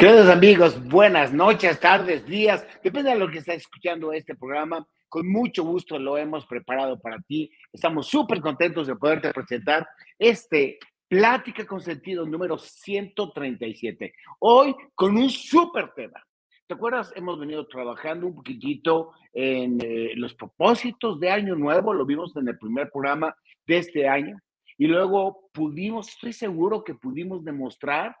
Queridos amigos, buenas noches, tardes, días, depende de lo que estés escuchando este programa. Con mucho gusto lo hemos preparado para ti. Estamos súper contentos de poderte presentar este Plática con Sentido número 137. Hoy con un súper tema. ¿Te acuerdas? Hemos venido trabajando un poquitito en eh, los propósitos de Año Nuevo, lo vimos en el primer programa de este año, y luego pudimos, estoy seguro que pudimos demostrar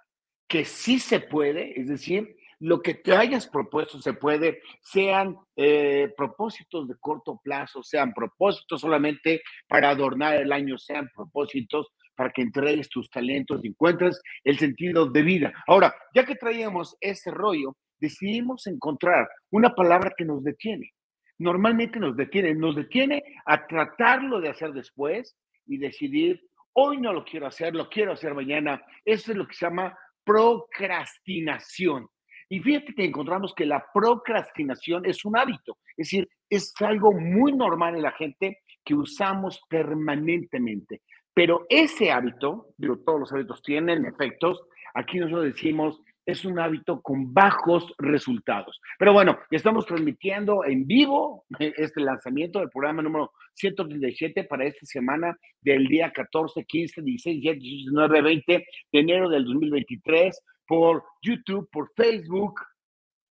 que sí se puede, es decir, lo que te hayas propuesto se puede, sean eh, propósitos de corto plazo, sean propósitos solamente para adornar el año, sean propósitos para que entregues tus talentos y encuentres el sentido de vida. Ahora, ya que traíamos ese rollo, decidimos encontrar una palabra que nos detiene. Normalmente nos detiene, nos detiene a tratarlo de hacer después y decidir, hoy no lo quiero hacer, lo quiero hacer mañana. Eso es lo que se llama procrastinación. Y fíjate que encontramos que la procrastinación es un hábito, es decir, es algo muy normal en la gente que usamos permanentemente. Pero ese hábito, digo, todos los hábitos tienen efectos, aquí nosotros decimos es un hábito con bajos resultados. Pero bueno, estamos transmitiendo en vivo este lanzamiento del programa número 137 para esta semana del día 14, 15, 16, 19, 20 de enero del 2023 por YouTube, por Facebook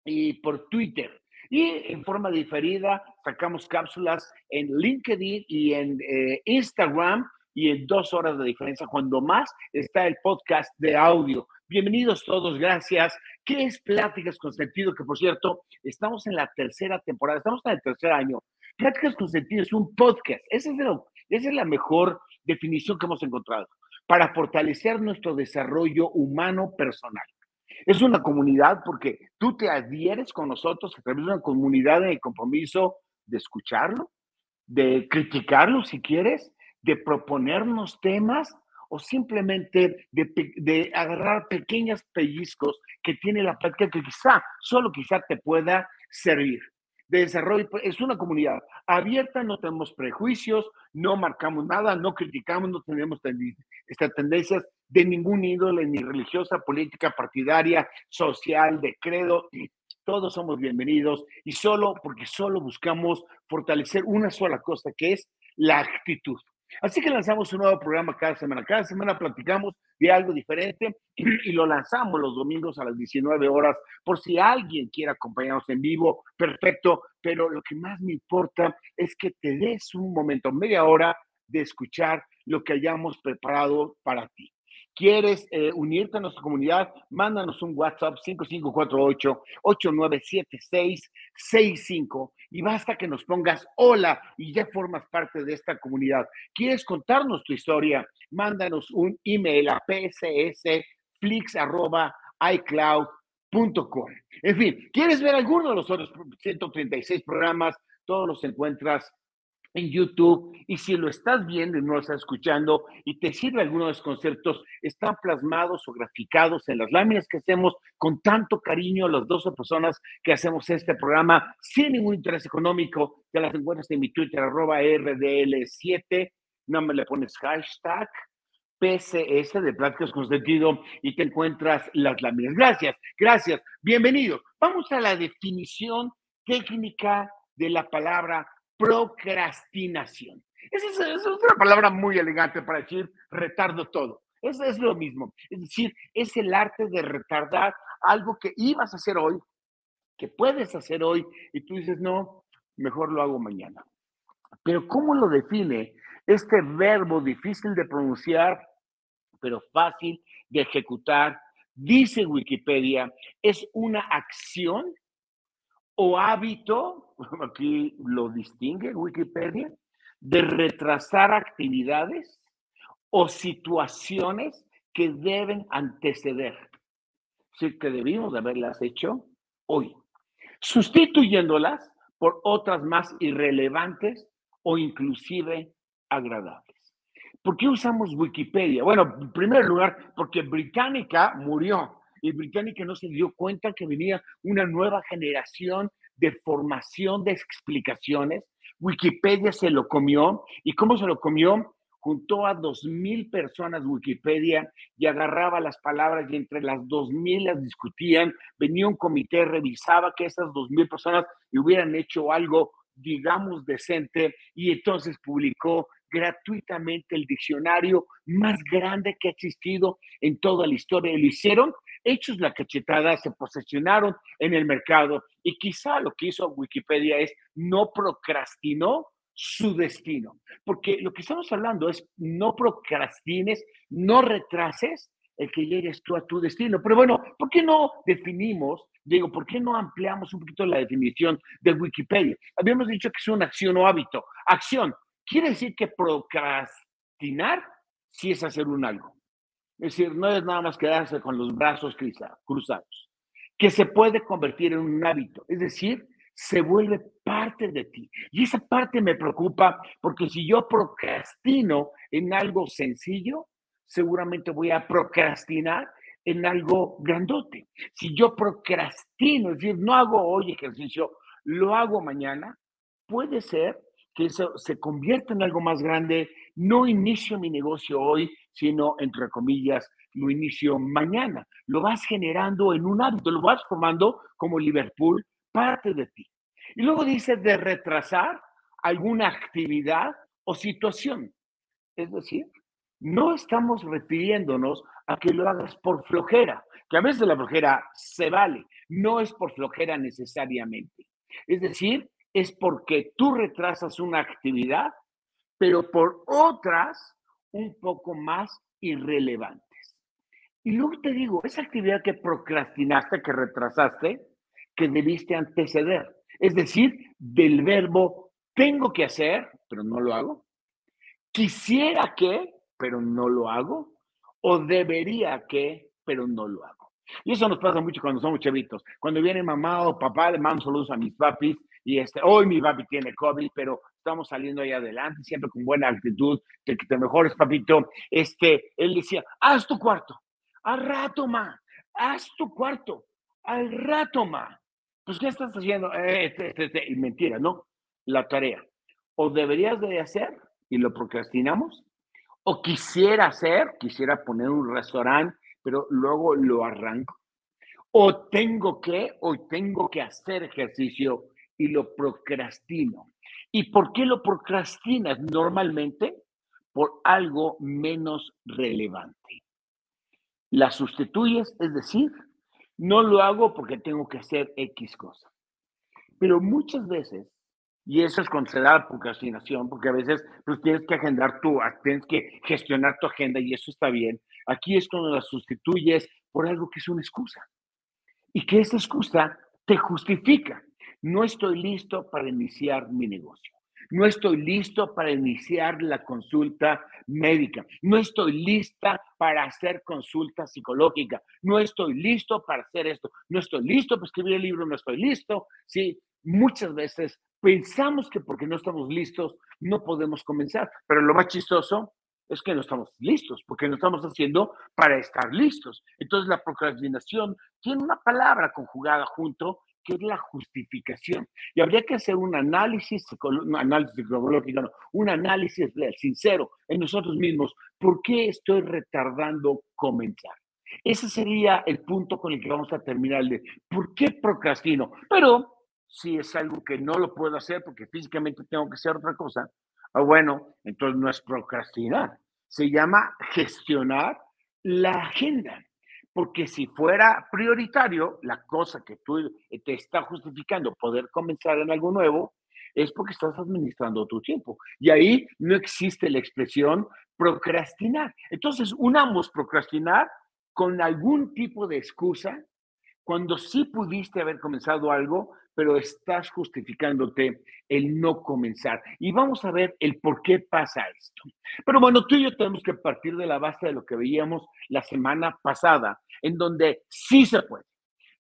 y por Twitter. Y en forma diferida sacamos cápsulas en LinkedIn y en eh, Instagram y en dos horas de diferencia, cuando más está el podcast de audio. Bienvenidos todos, gracias. ¿Qué es Pláticas con Sentido? Que por cierto, estamos en la tercera temporada, estamos en el tercer año. Pláticas con Sentido es un podcast. Esa es, la mejor definición que hemos encontrado para fortalecer nuestro desarrollo humano personal. Es una comunidad porque tú te adhieres con nosotros a través de una comunidad de compromiso de escucharlo, de criticarlo si quieres, de proponernos temas o simplemente de, agarrar pequeños pellizcos que tiene la práctica que quizá, solo quizá te pueda servir. De desarrollo, pues, es una comunidad abierta, no tenemos prejuicios, no marcamos nada, no criticamos, no tenemos estas tendencias de ningún índole, ni religiosa, política, partidaria, social, de credo. Todos somos bienvenidos y solo porque solo buscamos fortalecer una sola cosa, que es la actitud. Así que lanzamos un nuevo programa cada semana. Cada semana platicamos de algo diferente y lo lanzamos los domingos a las 19 horas por si alguien quiere acompañarnos en vivo, perfecto. Pero lo que más me importa es que te des un momento, media hora de escuchar lo que hayamos preparado para ti. ¿Quieres eh, unirte a nuestra comunidad? Mándanos un WhatsApp 5548-897665 y basta que nos pongas hola y ya formas parte de esta comunidad. ¿Quieres contarnos tu historia? Mándanos un email a pssflix.icloud.com. En fin, ¿quieres ver alguno de los otros 136 programas? Todos los encuentras en YouTube y si lo estás viendo y no lo estás escuchando y te sirve alguno de los conceptos, están plasmados o graficados en las láminas que hacemos con tanto cariño las 12 personas que hacemos este programa sin ningún interés económico. Te las encuentras en mi Twitter, arroba RDL7, no me le pones hashtag PCS de Pláticas con Sentido y te encuentras las láminas. Gracias, gracias, bienvenido. Vamos a la definición técnica de la palabra procrastinación. Esa es, una palabra muy elegante para decir retardo todo. Eso es lo mismo. Es decir, es el arte de retardar algo que ibas a hacer hoy, que puedes hacer hoy, y tú dices, no, mejor lo hago mañana. Pero ¿cómo lo define este verbo difícil de pronunciar, pero fácil de ejecutar? Dice Wikipedia, es una acción o hábito, aquí lo distingue Wikipedia, de retrasar actividades o situaciones que deben anteceder. Sí, que debimos de haberlas hecho hoy, sustituyéndolas por otras más irrelevantes o inclusive agradables. ¿Por qué usamos Wikipedia? Bueno, en primer lugar, porque Británica murió y Británica no se dio cuenta que venía una nueva generación de formación de explicaciones. Wikipedia se lo comió. ¿Y cómo se lo comió? juntó a dos mil personas Wikipedia y agarraba las palabras y entre las dos mil las discutían, venía un comité, revisaba que esas dos mil personas hubieran hecho algo, digamos, decente y entonces publicó gratuitamente el diccionario más grande que ha existido en toda la historia. Lo hicieron, hechos la cachetada, se posicionaron en el mercado y quizá lo que hizo Wikipedia es no procrastinó su destino. Porque lo que estamos hablando es no procrastines, no retrases el que llegues tú a tu destino. Pero bueno, ¿por qué no definimos, digo, por qué no ampliamos un poquito la definición de Wikipedia? Habíamos dicho que es una acción o hábito. Acción, Quiere decir que procrastinar sí es hacer un algo. Es decir, no es nada más quedarse con los brazos cruzados, que se puede convertir en un hábito, es decir, se vuelve parte de ti. Y esa parte me preocupa porque si yo procrastino en algo sencillo, seguramente voy a procrastinar en algo grandote. Si yo procrastino, es decir, no hago hoy ejercicio, lo hago mañana, puede ser que eso se convierta en algo más grande. No inicio mi negocio hoy, sino, entre comillas, lo inicio mañana. Lo vas generando en un hábito, lo vas formando como Liverpool, parte de ti. Y luego dice de retrasar alguna actividad o situación. Es decir, no estamos refiriéndonos a que lo hagas por flojera, que a veces la flojera se vale, no es por flojera necesariamente. Es decir, es porque tú retrasas una actividad, pero por otras un poco más irrelevantes. Y luego te digo, esa actividad que procrastinaste, que retrasaste, que debiste anteceder. Es decir, del verbo tengo que hacer, pero no lo hago. Quisiera que, pero no lo hago. O debería que, pero no lo hago. Y eso nos pasa mucho cuando somos chavitos. Cuando viene mamá o papá, le mando saludos a mis papis y este, hoy mi papi tiene COVID, pero estamos saliendo ahí adelante, siempre con buena actitud, que, te mejores, papito. Este, él decía, haz tu cuarto, al rato, ma, haz tu cuarto, al rato, ma. Pues, ¿qué estás haciendo? Eh, este, este, mentira, ¿no? La tarea. O deberías de hacer y lo procrastinamos, o quisiera hacer, quisiera poner un restaurante, pero luego lo arranco. O tengo que, o tengo que hacer ejercicio y lo procrastino. ¿Y por qué lo procrastinas normalmente? Por algo menos relevante. La sustituyes, es decir, no lo hago porque tengo que hacer X cosa. Pero muchas veces, y eso es considerada procrastinación, porque a veces pues, tienes que agendar tu, tienes que gestionar tu agenda y eso está bien. Aquí es cuando la sustituyes por algo que es una excusa. Y que esa excusa te justifica no estoy listo para iniciar mi negocio. No estoy listo para iniciar la consulta médica. No estoy lista para hacer consulta psicológica. No estoy listo para hacer esto. No estoy listo para escribir el libro. No estoy listo. Sí, muchas veces pensamos que porque no estamos listos no podemos comenzar. Pero lo más chistoso es que no estamos listos, porque no estamos haciendo para estar listos. Entonces la procrastinación tiene una palabra conjugada junto que es la justificación. Y habría que hacer un análisis, un análisis psicológico, un análisis real, sincero en nosotros mismos. ¿Por qué estoy retardando comenzar? Ese sería el punto con el que vamos a terminar de por qué procrastino. Pero si es algo que no lo puedo hacer porque físicamente tengo que hacer otra cosa, ah, bueno, entonces no es procrastinar. Se llama gestionar la agenda. Porque si fuera prioritario, la cosa que tú eh, te está justificando poder comenzar en algo nuevo, es porque estás administrando tu tiempo. Y ahí no existe la expresión procrastinar. Entonces, unamos procrastinar con algún tipo de excusa cuando sí pudiste haber comenzado algo, pero estás justificándote el no comenzar. Y vamos a ver el por qué pasa esto. Pero bueno, tú y yo tenemos que partir de la base de lo que veíamos la semana pasada, en donde sí se puede.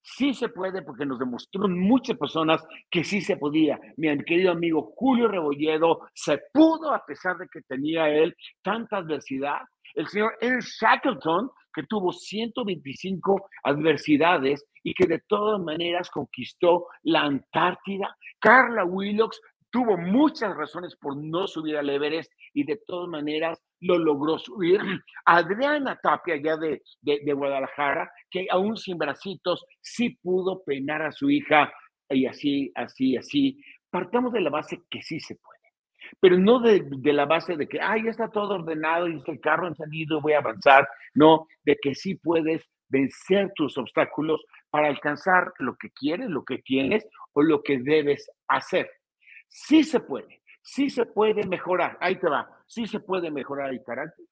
Sí se puede porque nos demostró muchas personas que sí se podía. Mi querido amigo Julio Rebolledo se pudo a pesar de que tenía él tanta adversidad. El señor Eric Shackleton, que tuvo 125 adversidades y que de todas maneras conquistó la Antártida. Carla Willox tuvo muchas razones por no subir al Everest y de todas maneras lo logró subir. Adriana Tapia, ya de, de, Guadalajara, que aún sin bracitos, sí pudo peinar a su hija y así, así, así. Partamos de la base que sí se puede, pero no de, de la base de que, ay, ya está todo ordenado y el carro encendido, voy a avanzar. No, de que sí puedes vencer tus obstáculos para alcanzar lo que quieres, lo que tienes o lo que debes hacer. Sí se puede, sí se puede mejorar. Ahí te va, sí se puede mejorar el carácter,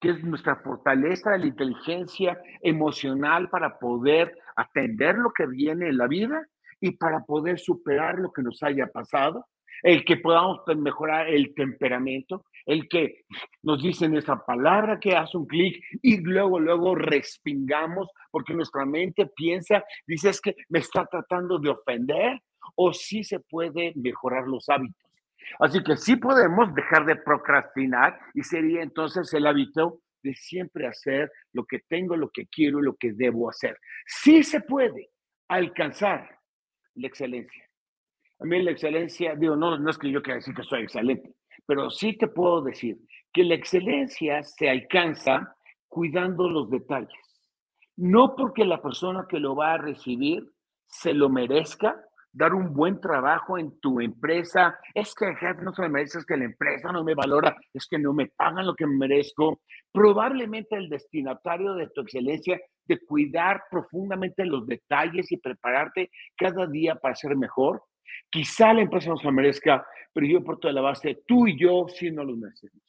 que es nuestra fortaleza, la inteligencia emocional para poder atender lo que viene en la vida y para poder superar lo que nos haya pasado el que podamos mejorar el temperamento, el que nos dicen esa palabra que hace un clic y luego, luego respingamos porque nuestra mente piensa, dice, es que me está tratando de ofender o sí se puede mejorar los hábitos. Así que sí podemos dejar de procrastinar y sería entonces el hábito de siempre hacer lo que tengo, lo que quiero, lo que debo hacer. Sí se puede alcanzar la excelencia. A mí la excelencia, digo, no, no es que yo quiera decir que soy excelente, pero sí te puedo decir que la excelencia se alcanza cuidando los detalles. No porque la persona que lo va a recibir se lo merezca, dar un buen trabajo en tu empresa, es que no se lo merece, es que la empresa no me valora, es que no me pagan lo que me merezco. Probablemente el destinatario de tu excelencia de cuidar profundamente los detalles y prepararte cada día para ser mejor, Quizá la empresa no se merezca, pero yo por toda la base, tú y yo sí no lo merecemos.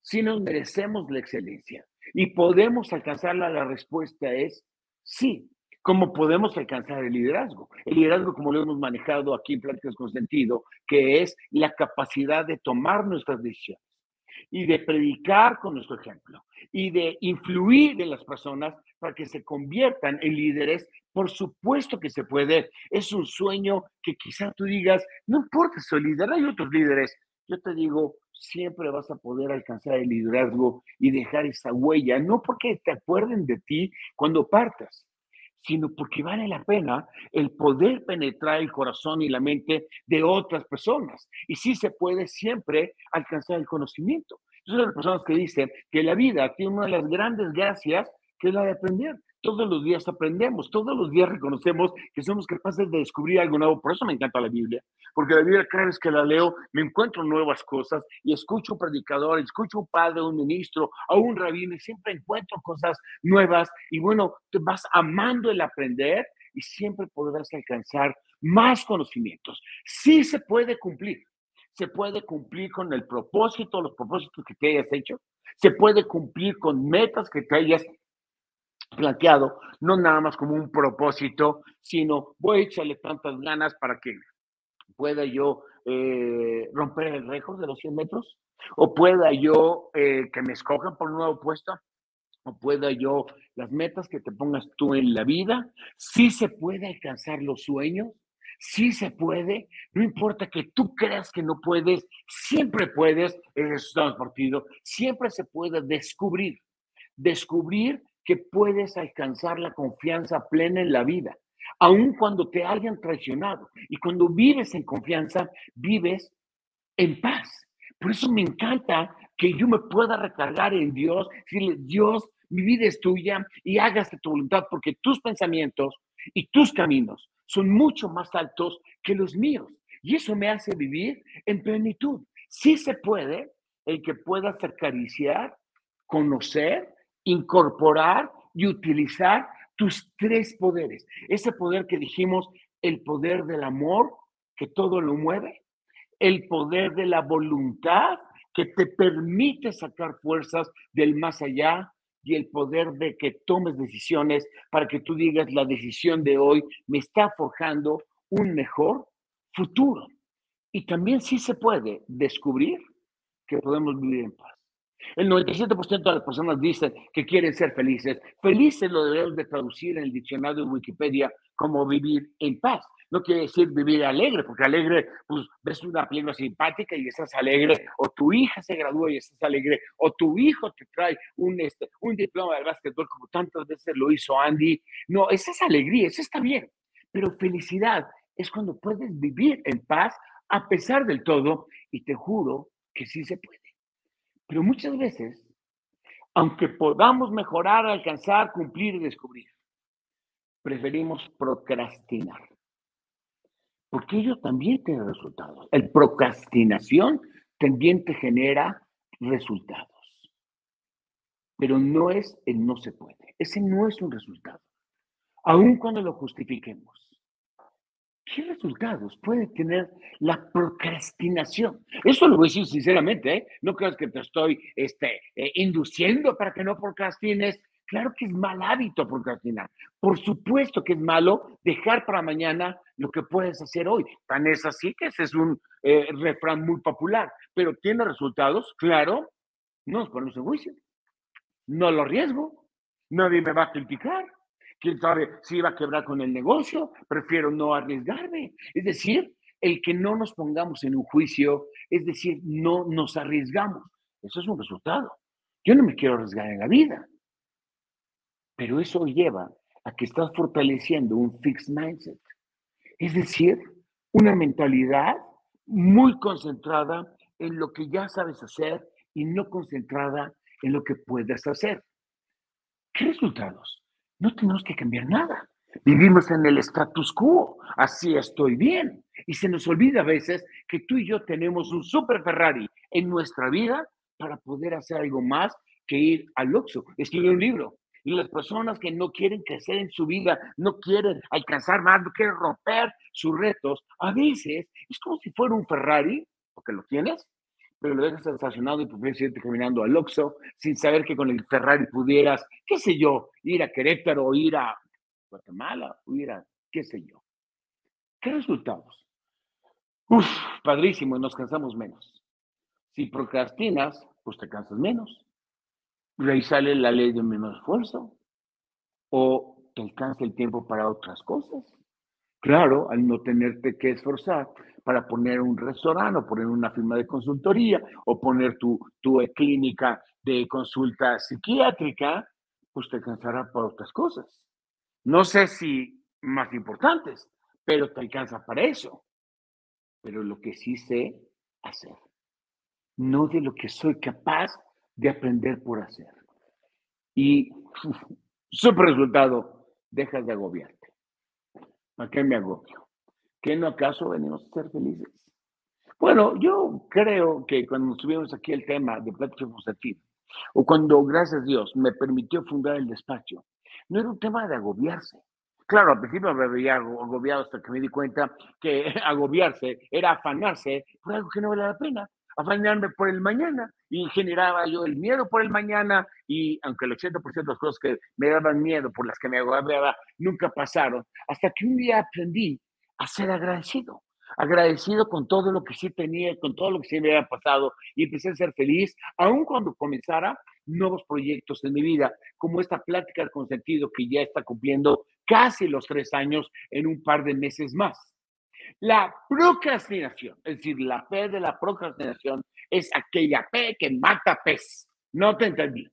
Sí nos merecemos la excelencia y podemos alcanzarla. La respuesta es sí. ¿Cómo podemos alcanzar el liderazgo? El liderazgo, como lo hemos manejado aquí en Pláticas con Sentido, que es la capacidad de tomar nuestras decisiones y de predicar con nuestro ejemplo y de influir en las personas para que se conviertan en líderes por supuesto que se puede. Es un sueño que quizá tú digas, no importa, soy líder, hay otros líderes. Yo te digo, siempre vas a poder alcanzar el liderazgo y dejar esa huella, no porque te acuerden de ti cuando partas, sino porque vale la pena el poder penetrar el corazón y la mente de otras personas. Y sí se puede siempre alcanzar el conocimiento. Yo soy las personas que dicen que la vida tiene una de las grandes gracias que es la de aprender. Todos los días aprendemos, todos los días reconocemos que somos capaces de descubrir algo nuevo. Por eso me encanta la Biblia, porque la Biblia cada vez que la leo me encuentro nuevas cosas y escucho un predicador, escucho un padre, un ministro, a un rabino y siempre encuentro cosas nuevas y bueno, te vas amando el aprender y siempre podrás alcanzar más conocimientos. Sí se puede cumplir, se puede cumplir con el propósito, los propósitos que te hayas hecho, se puede cumplir con metas que te hayas planteado, no nada más como un propósito, sino voy a echarle tantas ganas para que pueda yo eh, romper el récord de los 100 metros, o pueda yo eh, que me escojan por un nuevo puesto, o pueda yo las metas que te pongas tú en la vida, sí se puede alcanzar los sueños, sí se puede, no importa que tú creas que no puedes, siempre puedes, eso estamos partido, siempre se puede descubrir, descubrir que puedes alcanzar la confianza plena en la vida, aun cuando te hayan traicionado. Y cuando vives en confianza, vives en paz. Por eso me encanta que yo me pueda recargar en Dios, decirle, Dios, mi vida es tuya y hágase tu voluntad, porque tus pensamientos y tus caminos son mucho más altos que los míos. Y eso me hace vivir en plenitud. Sí se puede el que pueda acariciar, conocer incorporar y utilizar tus tres poderes. Ese poder que dijimos, el poder del amor, que todo lo mueve, el poder de la voluntad, que te permite sacar fuerzas del más allá, y el poder de que tomes decisiones para que tú digas, la decisión de hoy me está forjando un mejor futuro. Y también sí se puede descubrir que podemos vivir en paz. El 97% de las personas dicen que quieren ser felices. Felices lo debemos de traducir en el diccionario de Wikipedia como vivir en paz. No quiere decir vivir alegre, porque alegre, pues ves una película simpática y estás alegre, o tu hija se gradúa y estás alegre, o tu hijo te trae un, este, un diploma de básquetbol como tantas veces lo hizo Andy. No, esa es alegría, eso está bien. Pero felicidad es cuando puedes vivir en paz a pesar del todo, y te juro que sí se puede. Pero muchas veces, aunque podamos mejorar, alcanzar, cumplir y descubrir, preferimos procrastinar. Porque ello también tiene resultados. El procrastinación también te genera resultados. Pero no es el no se puede. Ese no es un resultado. Aun cuando lo justifiquemos. ¿Qué resultados puede tener la procrastinación? Eso lo voy a decir sinceramente, ¿eh? No creas que te estoy este, eh, induciendo para que no procrastines. Claro que es mal hábito procrastinar. Por supuesto que es malo dejar para mañana lo que puedes hacer hoy. Tan es así que ese es un eh, refrán muy popular. Pero tiene resultados, claro. No nos ponemos en juicio. No lo arriesgo. Nadie me va a criticar quién sabe si iba a quebrar con el negocio, prefiero no arriesgarme. Es decir, el que no nos pongamos en un juicio, es decir, no nos arriesgamos. Eso es un resultado. Yo no me quiero arriesgar en la vida, pero eso lleva a que estás fortaleciendo un fixed mindset, es decir, una mentalidad muy concentrada en lo que ya sabes hacer y no concentrada en lo que puedes hacer. ¿Qué resultados? No tenemos que cambiar nada. Vivimos en el status quo, así estoy bien. Y se nos olvida a veces que tú y yo tenemos un super Ferrari en nuestra vida para poder hacer algo más que ir al Oxxo, escribir un libro. Y las personas que no quieren crecer en su vida, no quieren alcanzar más, no quieren romper sus retos, a veces es como si fuera un Ferrari, porque lo tienes, pero lo dejas estacionado y prefieres irte caminando al Oxxo sin saber que con el Ferrari pudieras, qué sé yo, ir a Querétaro o ir a Guatemala o ir a qué sé yo. ¿Qué resultados? Uf, padrísimo, nos cansamos menos. Si procrastinas, pues te cansas menos. Y sale la ley de menos esfuerzo. O te alcanza el tiempo para otras cosas. Claro, al no tenerte que esforzar para poner un restaurante o poner una firma de consultoría o poner tu, tu clínica de consulta psiquiátrica, pues te alcanzará para otras cosas. No sé si más importantes, pero te alcanza para eso. Pero lo que sí sé hacer, no de lo que soy capaz de aprender por hacer. Y su resultado, dejas de agobiarte. ¿A qué me agobio? ¿Qué no acaso venimos a ser felices? Bueno, yo creo que cuando tuvimos aquí el tema de plática Fusativa, o cuando, gracias a Dios, me permitió fundar el despacho, no era un tema de agobiarse. Claro, al principio me veía agobiado hasta que me di cuenta que agobiarse era afanarse por algo que no vale la pena afanarme por el mañana y generaba yo el miedo por el mañana y aunque el 80% de las cosas que me daban miedo, por las que me agobiaba, nunca pasaron, hasta que un día aprendí a ser agradecido, agradecido con todo lo que sí tenía, con todo lo que sí me había pasado y empecé a ser feliz, aun cuando comenzara nuevos proyectos en mi vida, como esta plática con sentido que ya está cumpliendo casi los tres años en un par de meses más. La procrastinación, es decir, la P de la procrastinación es aquella P que mata pez. No te entendí.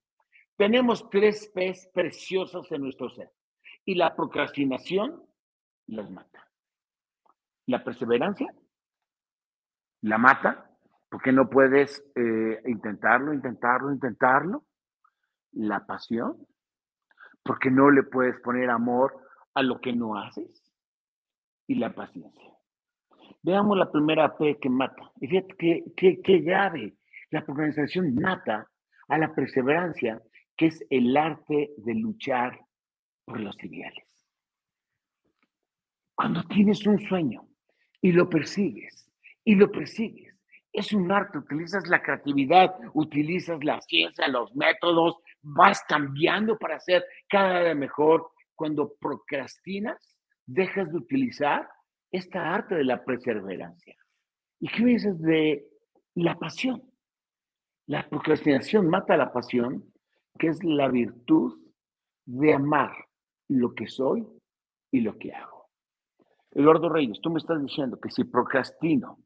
Tenemos tres P's preciosas en nuestro ser y la procrastinación las mata. La perseverancia la mata porque no puedes eh, intentarlo, intentarlo, intentarlo. La pasión porque no le puedes poner amor a lo que no haces. Y la paciencia Veamos la primera P que mata. Y fíjate qué, qué, grave. La procrastinación mata a la perseverancia, que es el arte de luchar por los ideales. Cuando tienes un sueño y lo persigues, y lo persigues, es un arte, utilizas la creatividad, utilizas la ciencia, los métodos, vas cambiando para ser cada vez mejor. Cuando procrastinas, dejas de utilizar esta arte de la perseverancia. ¿Y qué dices de la pasión? La procrastinación mata la pasión, que es la virtud de amar lo que soy y lo que hago. Eduardo Reyes, tú me estás diciendo que si procrastino,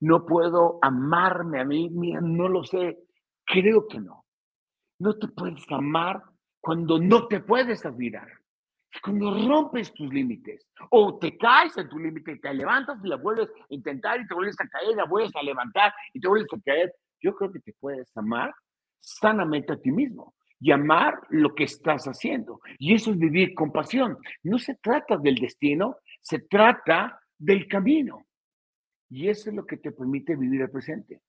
no puedo amarme a mí, no lo sé, creo que no. No te puedes amar cuando no te puedes admirar. Cuando rompes tus límites o te caes en tu límite, te levantas y la vuelves a intentar y te vuelves a caer, la vuelves a levantar y te vuelves a caer, yo creo que te puedes amar sanamente a ti mismo y amar lo que estás haciendo. Y eso es vivir con pasión. No se trata del destino, se trata del camino. Y eso es lo que te permite vivir el presente.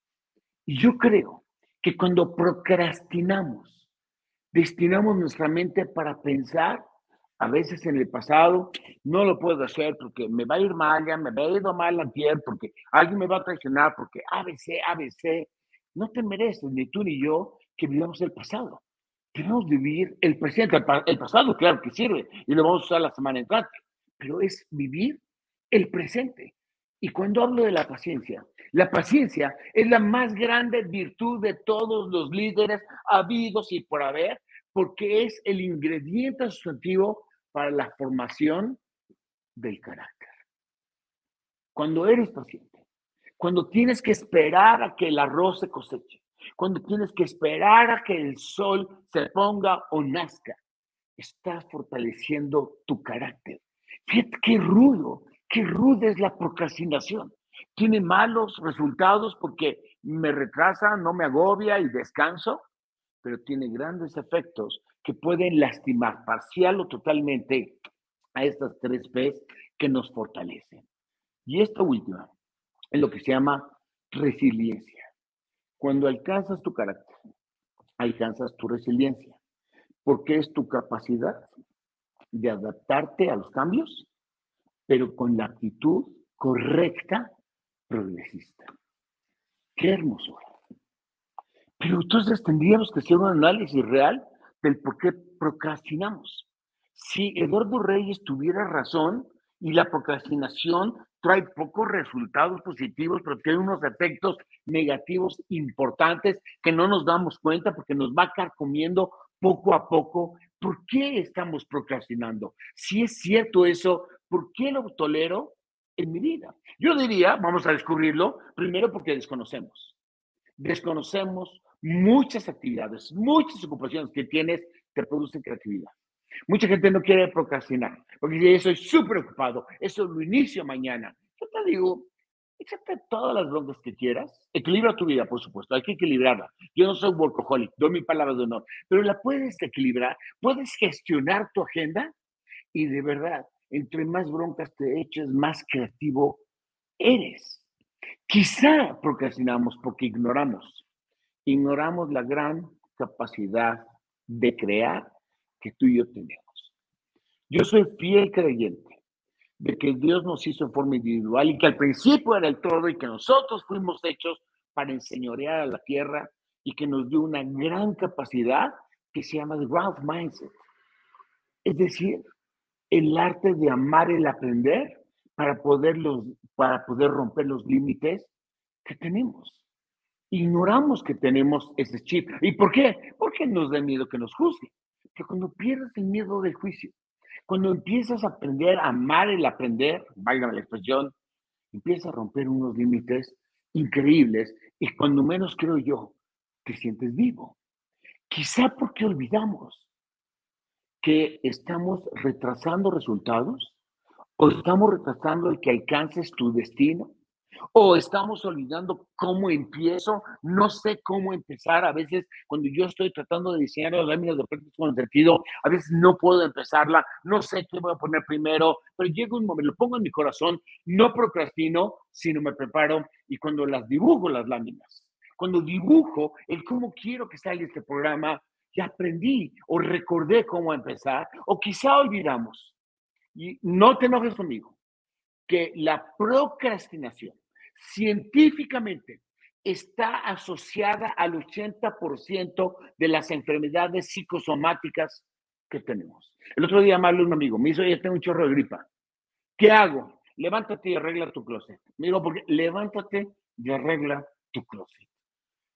Y yo creo que cuando procrastinamos, destinamos nuestra mente para pensar a veces en el pasado no lo puedo hacer porque me va a ir mal, ya me va a ir mal piel, porque alguien me va a traicionar, porque ABC, ABC. No te mereces, ni tú ni yo, que vivamos el pasado. Queremos vivir el presente. El pasado, claro que sirve, y lo vamos a usar la semana entrante, pero es vivir el presente. Y cuando hablo de la paciencia, la paciencia es la más grande virtud de todos los líderes habidos y por haber, porque es el ingrediente sustantivo para la formación del carácter. Cuando eres paciente, cuando tienes que esperar a que el arroz se coseche, cuando tienes que esperar a que el sol se ponga o nazca, estás fortaleciendo tu carácter. Fíjate qué rudo, qué ruda es la procrastinación. Tiene malos resultados porque me retrasa, no me agobia y descanso, pero tiene grandes efectos que pueden lastimar parcial o totalmente a estas tres P's que nos fortalecen. Y esta última es lo que se llama resiliencia. Cuando alcanzas tu carácter, alcanzas tu resiliencia, porque es tu capacidad de adaptarte a los cambios, pero con la actitud correcta, progresista. Qué hermosura. Pero entonces tendríamos que hacer un análisis real del por qué procrastinamos. Si Eduardo Reyes tuviera razón y la procrastinación trae pocos resultados positivos, pero tiene unos efectos negativos importantes que no nos damos cuenta porque nos va carcomiendo poco a poco. ¿Por qué estamos procrastinando? Si es cierto eso, ¿por qué lo tolero en mi vida? Yo diría, vamos a descubrirlo, primero porque desconocemos. Desconocemos muchas actividades, muchas ocupaciones que tienes te producen creatividad. Mucha gente no quiere procrastinar, porque dice, soy súper ocupado, eso lo inicio mañana. Yo te digo, échate todas las broncas que quieras, equilibra tu vida, por supuesto, hay que equilibrarla. Yo no soy workaholic, doy mi palabra de honor, pero la puedes equilibrar, puedes gestionar tu agenda y de verdad, entre más broncas te eches, más creativo eres. Quizá procrastinamos porque ignoramos ignoramos la gran capacidad de crear que tú y yo tenemos. Yo soy fiel creyente de que Dios nos hizo en forma individual y que al principio era el todo y que nosotros fuimos hechos para enseñorear a la tierra y que nos dio una gran capacidad que se llama the growth mindset. Es decir, el arte de amar el aprender para poder, para poder romper los límites que tenemos ignoramos que tenemos ese chip. ¿Y por qué? Porque nos da miedo que nos juzguen. Que cuando pierdes el miedo del juicio, cuando empiezas a aprender a amar el aprender, valga la expresión, empiezas a romper unos límites increíbles y cuando menos creo yo, te sientes vivo. Quizá porque olvidamos que estamos retrasando resultados o estamos retrasando el que alcances tu destino o estamos olvidando cómo empiezo, no sé cómo empezar. A veces, cuando yo estoy tratando de diseñar las láminas de prácticas con sentido, a veces no puedo empezarla, no sé qué voy a poner primero, pero llega un momento, lo pongo en mi corazón, no procrastino, sino me preparo y cuando las dibujo las láminas, cuando dibujo el cómo quiero que salga este programa, ya aprendí o recordé cómo empezar, o quizá olvidamos. Y no te enojes conmigo, que la procrastinación científicamente está asociada al 80% de las enfermedades psicosomáticas que tenemos. El otro día habló un amigo, me hizo, ya tengo un chorro de gripa. ¿Qué hago? Levántate y arregla tu closet. Me digo, porque levántate y arregla tu closet.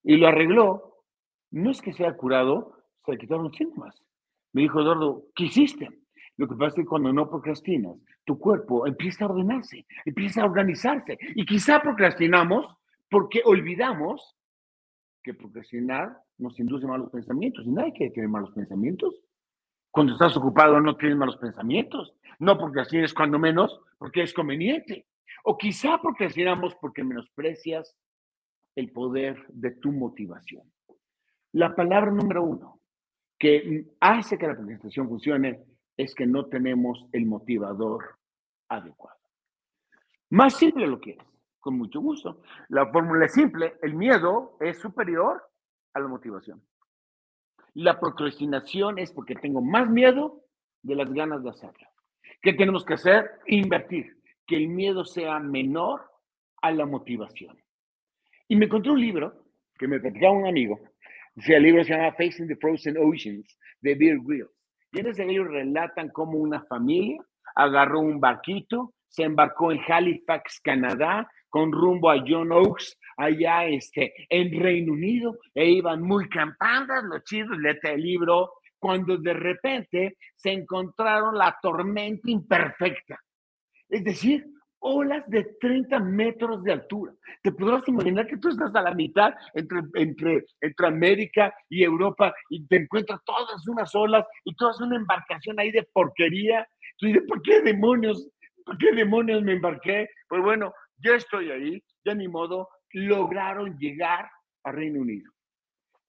Y lo arregló. No es que sea curado, se le quitaron síntomas. Me dijo, Eduardo, ¿qué hiciste? Lo que pasa es que cuando no procrastinas, tu cuerpo empieza a ordenarse, empieza a organizarse. Y quizá procrastinamos porque olvidamos que procrastinar nos induce malos pensamientos. Y nadie quiere tener malos pensamientos. Cuando estás ocupado no tienes malos pensamientos. No porque así es cuando menos, porque es conveniente. O quizá así porque menosprecias el poder de tu motivación. La palabra número uno que hace que la presentación funcione es que no tenemos el motivador adecuado. Más simple lo quieres, con mucho gusto. La fórmula es simple, el miedo es superior a la motivación. La procrastinación es porque tengo más miedo de las ganas de hacerlo. ¿Qué tenemos que hacer? Invertir, que el miedo sea menor a la motivación. Y me encontré un libro que me platicaba un amigo. el libro se llama Facing the Frozen Oceans de Beer Grylls. Y libro relatan cómo una familia agarró un barquito, se embarcó en Halifax, Canadá, con rumbo a John Oaks, allá este, en Reino Unido, e iban muy campanas, los chidos, lete el libro, cuando de repente se encontraron la tormenta imperfecta. Es decir, olas de 30 metros de altura. Te podrás imaginar que tú estás a la mitad entre, entre, entre América y Europa y te encuentras todas unas olas y todas una embarcación ahí de porquería. Tú dices, ¿por qué demonios? ¿Por qué demonios me embarqué? Pues bueno, ya estoy ahí, ya ni modo, lograron llegar a Reino Unido.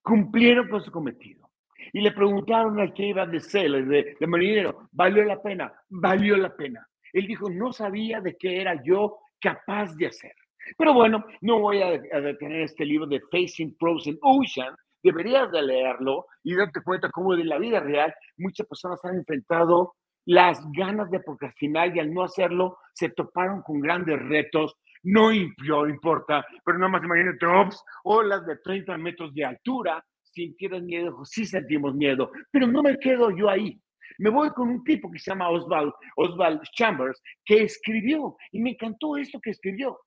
Cumplieron con su cometido. Y le preguntaron al que iba de sailor, de, de marinero, ¿valió la pena? Valió la pena. Él dijo, no sabía de qué era yo capaz de hacer. Pero bueno, no voy a, detener este libro de Facing Frozen Ocean. Deberías de leerlo y darte cuenta cómo en la vida real muchas personas han enfrentado las ganas de procrastinar y al no hacerlo se toparon con grandes retos. No importa, pero nada más imagínate, ops, olas de 30 metros de altura, sintieron miedo, sí sentimos miedo, pero no me quedo yo ahí. Me voy con un tipo que se llama Oswald, Chambers, que escribió, y me encantó esto que escribió,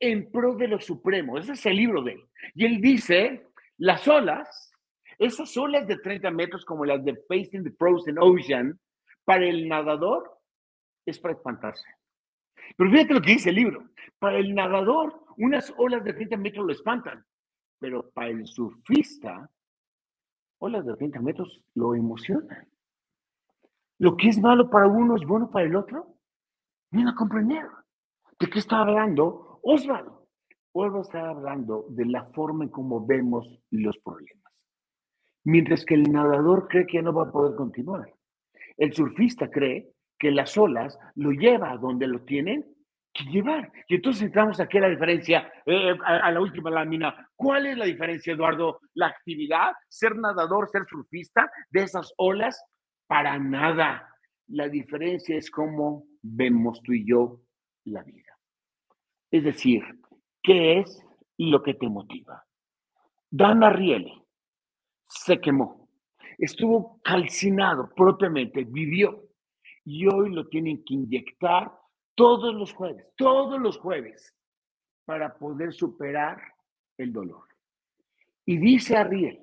En pro de lo supremo. Ese es el libro de él. Y él dice, las olas, esas olas de 30 metros como las de Facing the Frozen Ocean, para el nadador es para espantarse. Pero fíjate lo que dice el libro. Para el nadador, unas olas de 30 metros lo espantan. Pero para el surfista, olas de 30 metros lo emocionan. Lo que es malo para uno es bueno para el otro. Viene a comprender. ¿De qué está hablando Osvaldo? Osvaldo está hablando de la forma en cómo vemos los problemas. Mientras que el nadador cree que no va a poder continuar. El surfista cree que las olas lo lleva a donde lo tienen que llevar. Y entonces entramos aquí a la diferencia, eh, a, la última lámina. ¿Cuál es la diferencia, Eduardo? La actividad, ser nadador, ser surfista de esas olas para nada. La diferencia es cómo vemos tú y yo la vida. Es decir, ¿qué es lo que te motiva? Dan Ariely se quemó, estuvo calcinado propiamente, vivió y hoy lo tienen que inyectar todos los jueves, todos los jueves, para poder superar el dolor. Y dice Ariel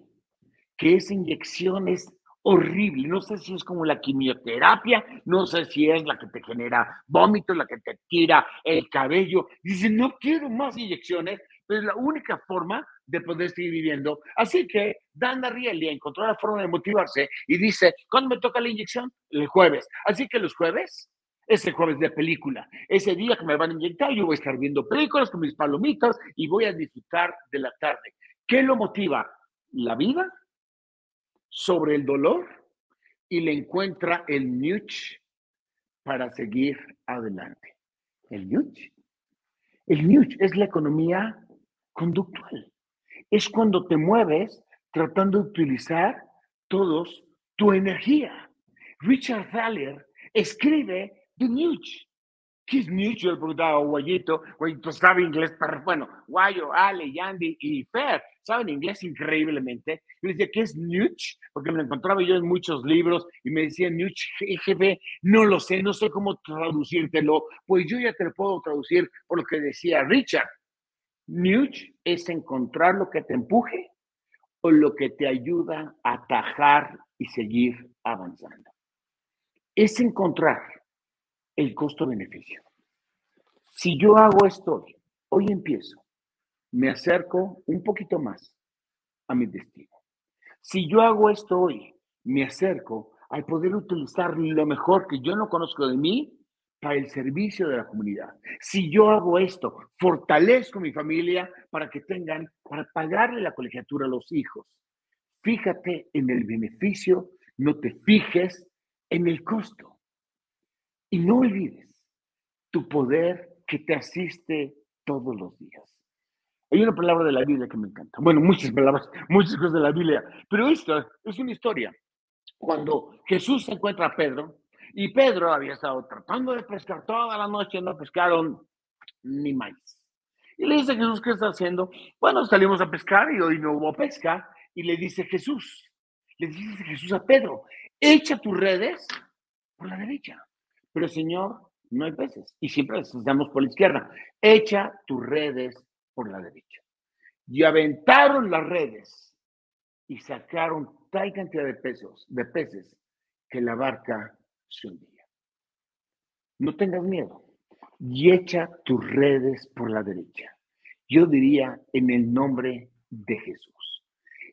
que esa inyección es horrible. No sé si es como la quimioterapia, no sé si es la que te genera vómitos, la que te tira el cabello. Dice, no quiero más inyecciones, pero es la única forma de poder seguir viviendo. Así que Dana Rielli encontró la forma de motivarse y dice, ¿cuándo me toca la inyección? El jueves. Así que los jueves es el jueves de película. Ese día que me van a inyectar, yo voy a estar viendo películas con mis palomitas y voy a disfrutar de la tarde. ¿Qué lo motiva? La vida, sobre el dolor y le encuentra el nudge para seguir adelante. El nudge. El nudge es la economía conductual. Es cuando te mueves tratando de utilizar todos tu energía. Richard Thaler escribe The Nudge. ¿Qué es? Le preguntaba Guayito. Guayito sabe inglés, pero bueno, Guayo, Ale, Yandy y Fer saben inglés increíblemente. Yo decía, ¿qué es Nudge? Porque me lo encontraba yo en muchos libros y me decían Nudge, jefe, no lo sé, no sé cómo traducírtelo. Pues yo ya te lo puedo traducir por lo que decía Richard. Nudge es encontrar lo que te empuje o lo que te ayuda a atajar y seguir avanzando. Es encontrar el costo-beneficio. Si yo hago esto hoy, hoy empiezo, me acerco un poquito más a mi destino. Si yo hago esto hoy, me acerco al poder utilizar lo mejor que yo no conozco de mí para el servicio de la comunidad. Si yo hago esto, fortalezco mi familia para que tengan, para pagarle la colegiatura a los hijos. Fíjate en el beneficio, no te fijes en el costo. Y no olvides tu poder que te asiste todos los días. Hay una palabra de la Biblia que me encanta. Bueno, muchas palabras, muchas cosas de la Biblia, pero esta es una historia. Cuando Jesús se encuentra a Pedro, y Pedro había estado tratando de pescar toda la noche, no pescaron ni más. Y le dice Jesús, ¿qué está haciendo? Bueno, salimos a pescar y hoy no hubo pesca. Y le dice Jesús, le dice Jesús a Pedro, echa tus redes por la derecha. Pero Señor, no hay peces. Y siempre estamos por la izquierda. Echa tus redes por la derecha. Y aventaron las redes y sacaron tal cantidad de pesos, de peces, que la barca se hundía. No tengas miedo y echa tus redes por la derecha. Yo diría en el nombre de Jesús.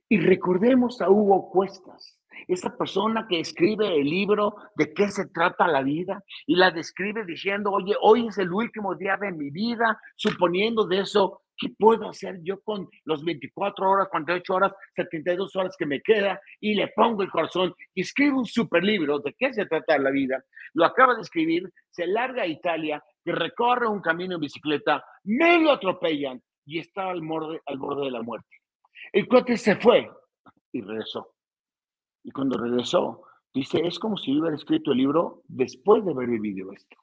Y recordemos a Hugo Cuestas, esa persona que escribe el libro de qué se trata la vida y la describe diciendo, oye, hoy es el último día de mi vida, suponiendo de eso, ¿qué puedo hacer yo con los 24 horas, 48 horas, 72 horas que me queda? Y le pongo el corazón y escribe un super libro de qué se trata la vida. Lo acaba de escribir, se larga a Italia, que recorre un camino en bicicleta, me lo atropellan y está al borde, al borde de la muerte. El coche se fue y regresó. Y cuando regresó, dice, es como si hubiera escrito el libro después de haber vivido esto.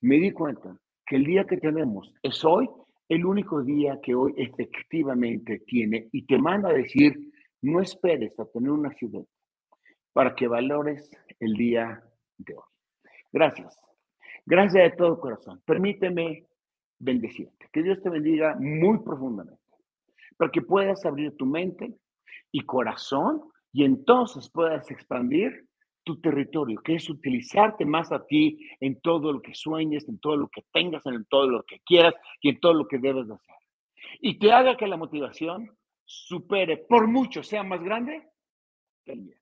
Me di cuenta que el día que tenemos es hoy el único día que hoy efectivamente tiene y te manda a decir, no esperes a tener un accidente para que valores el día de hoy. Gracias. Gracias de todo corazón. Permíteme bendecirte. Que Dios te bendiga muy profundamente para que puedas abrir tu mente y corazón y entonces puedas expandir tu territorio, que es utilizarte más a ti en todo lo que sueñes, en todo lo que tengas, en todo lo que quieras y en todo lo que debes de hacer. Y te haga que la motivación supere, por mucho, sea más grande que el miedo.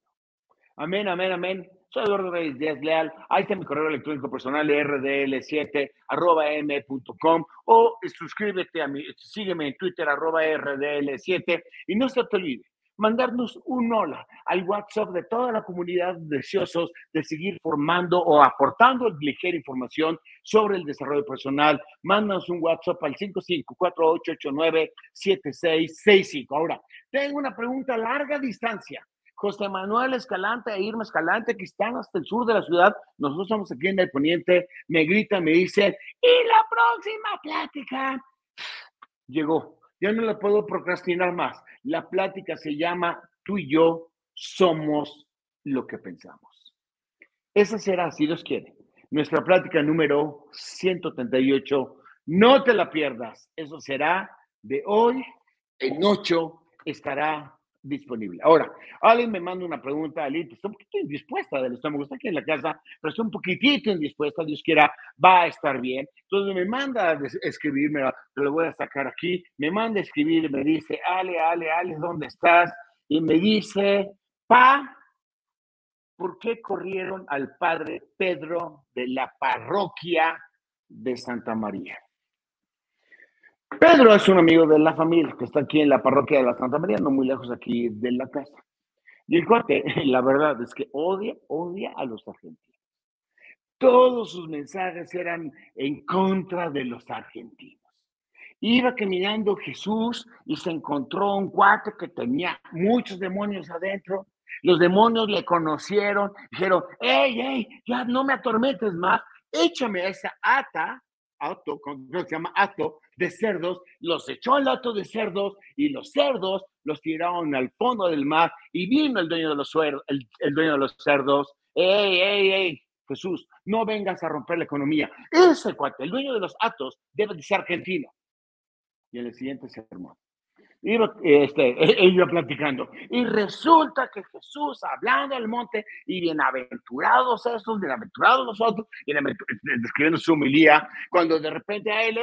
Amén, amén, amén. Soy Eduardo Reyes Díaz Leal. Ahí está mi correo electrónico personal, rdl7 arroba m.com o suscríbete a mi, sígueme en Twitter, arroba rdl7 y no se te olvide mandarnos un hola al WhatsApp de toda la comunidad deseosos de seguir formando o aportando ligera información sobre el desarrollo personal. Mándanos un WhatsApp al 5548897665. Ahora, tengo una pregunta a larga distancia. José Manuel Escalante e Irma Escalante, que están hasta el sur de la ciudad, nosotros estamos aquí en el poniente, me gritan, me dicen, y la próxima plática llegó ya no la puedo procrastinar más. La plática se llama Tú y yo somos lo que pensamos. Esa será, si Dios quiere, nuestra plática número 138. No te la pierdas. Eso será de hoy en ocho estará disponible. Ahora, alguien me manda una pregunta, Ali, estoy un poquito indispuesta del estómago, está aquí en la casa, pero estoy un poquitito indispuesta, Dios quiera, va a estar bien. Entonces me manda a escribirme, lo voy a sacar aquí, me manda a escribir, me dice, Ale, Ale, Ale, ¿dónde estás? Y me dice, Pa, ¿por qué corrieron al padre Pedro de la parroquia de Santa María? Pedro es un amigo de la familia que está aquí en la parroquia de la Santa María, no muy lejos aquí de la casa. Y el cuate, la verdad es que odia, odia a los argentinos. Todos sus mensajes eran en contra de los argentinos. Iba caminando Jesús y se encontró un cuate que tenía muchos demonios adentro. Los demonios le conocieron, dijeron, hey, hey, ya no me atormentes más, échame esa ata ato, se llama ato de cerdos, los echó al ato de cerdos y los cerdos los tiraron al fondo del mar y vino el dueño de los, el dueño de los cerdos. ¡Ey, ey, ey! Jesús, no vengas a romper la economía. Ese cuate, el dueño de los atos, debe de ser argentino. Y en el siguiente sermón, iba, este, iba platicando. Y resulta que Jesús, hablando del monte, y bienaventurados estos, bienaventurados nosotros, describiendo su humilía, cuando de repente a él,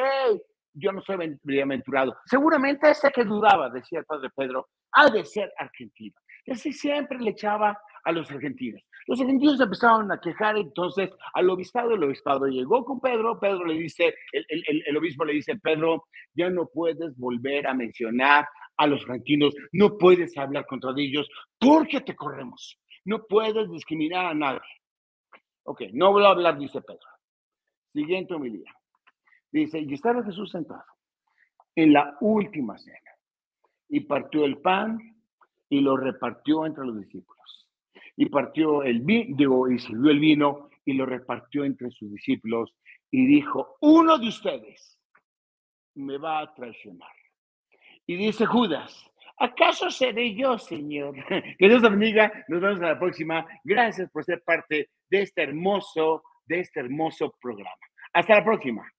yo no soy bienaventurado. Seguramente ese que dudaba, decía el padre Pedro, ha de ser argentino. Y así siempre le echaba a los argentinos. Los argentinos empezaron a quejar entonces al obispado, el obispado llegó con Pedro, Pedro le dice, el, obispo le dice, Pedro, ya no puedes volver a mencionar a los argentinos, no puedes hablar contra ellos porque te corremos, no puedes discriminar a nadie. Ok, no voy a hablar, dice Pedro. Siguiente homilía. Dice, y estaba Jesús sentado en la última cena y partió el pan y lo repartió entre los discípulos. Y partió el vino, y sirvió el vino y lo repartió entre sus discípulos y dijo, uno de ustedes me va a traicionar. Y dice Judas, ¿acaso seré yo, Señor? Que Dios bendiga, nos vemos a la próxima. Gracias por ser parte de este hermoso, de este hermoso programa. Hasta la próxima.